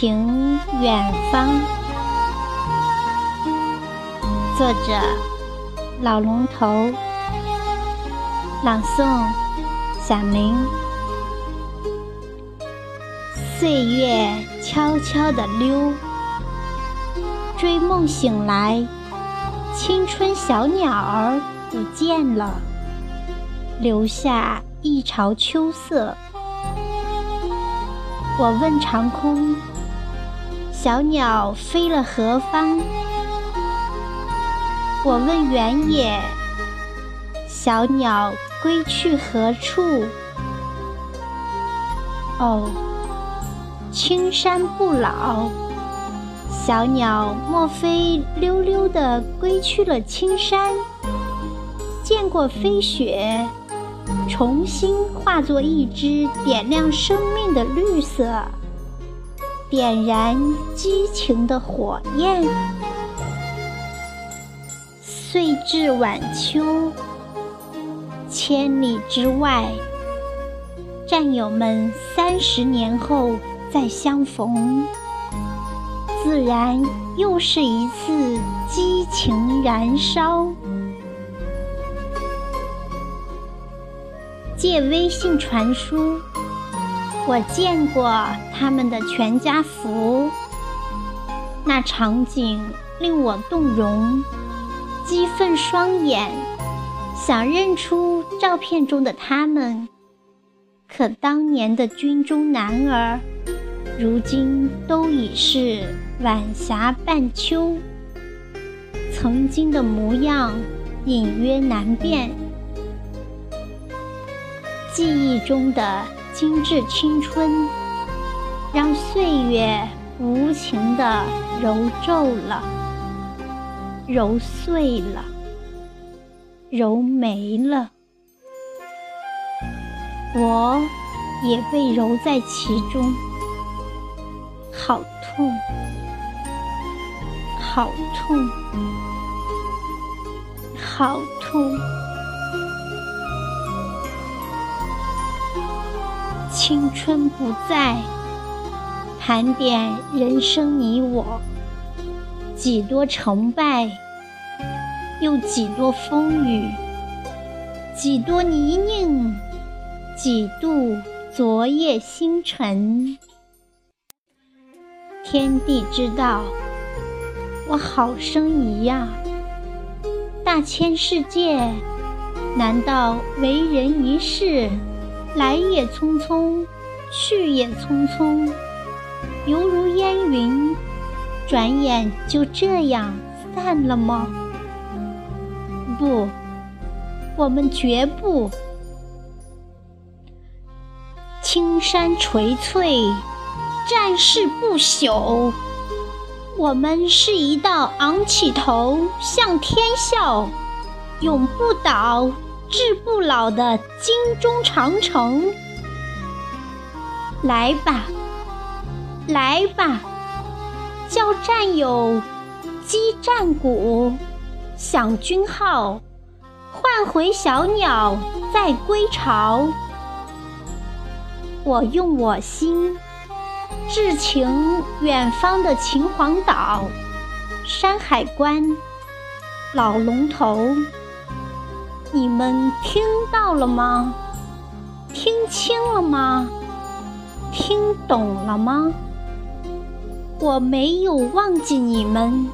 情远方。作者：老龙头。朗诵：小明。岁月悄悄地溜，追梦醒来，青春小鸟儿不见了，留下一巢秋色。我问长空：小鸟飞了何方？我问原野，小鸟归去何处？哦，青山不老，小鸟莫非溜溜的归去了青山？见过飞雪，重新化作一只点亮生命的绿色，点燃激情的火焰。岁至晚秋，千里之外，战友们三十年后再相逢，自然又是一次激情燃烧。借微信传输，我见过他们的全家福，那场景令我动容。激愤双眼，想认出照片中的他们，可当年的军中男儿，如今都已是晚霞半秋。曾经的模样隐约难辨，记忆中的精致青春，让岁月无情地揉皱了。揉碎了，揉没了，我也被揉在其中，好痛，好痛，好痛！青春不在，盘点人生你我。几多成败，又几多风雨；几多泥泞，几度昨夜星辰。天地之道，我好生一样。大千世界，难道为人一世，来也匆匆，去也匆匆，犹如烟云。转眼就这样散了吗？不，我们绝不。青山垂翠，战士不朽。我们是一道昂起头向天笑、永不倒、志不老的金钟长城。来吧，来吧。叫战友击战鼓，响军号，唤回小鸟再归巢。我用我心，致情远方的秦皇岛、山海关、老龙头。你们听到了吗？听清了吗？听懂了吗？我没有忘记你们，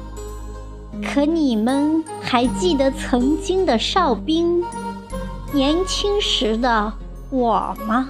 可你们还记得曾经的哨兵，年轻时的我吗？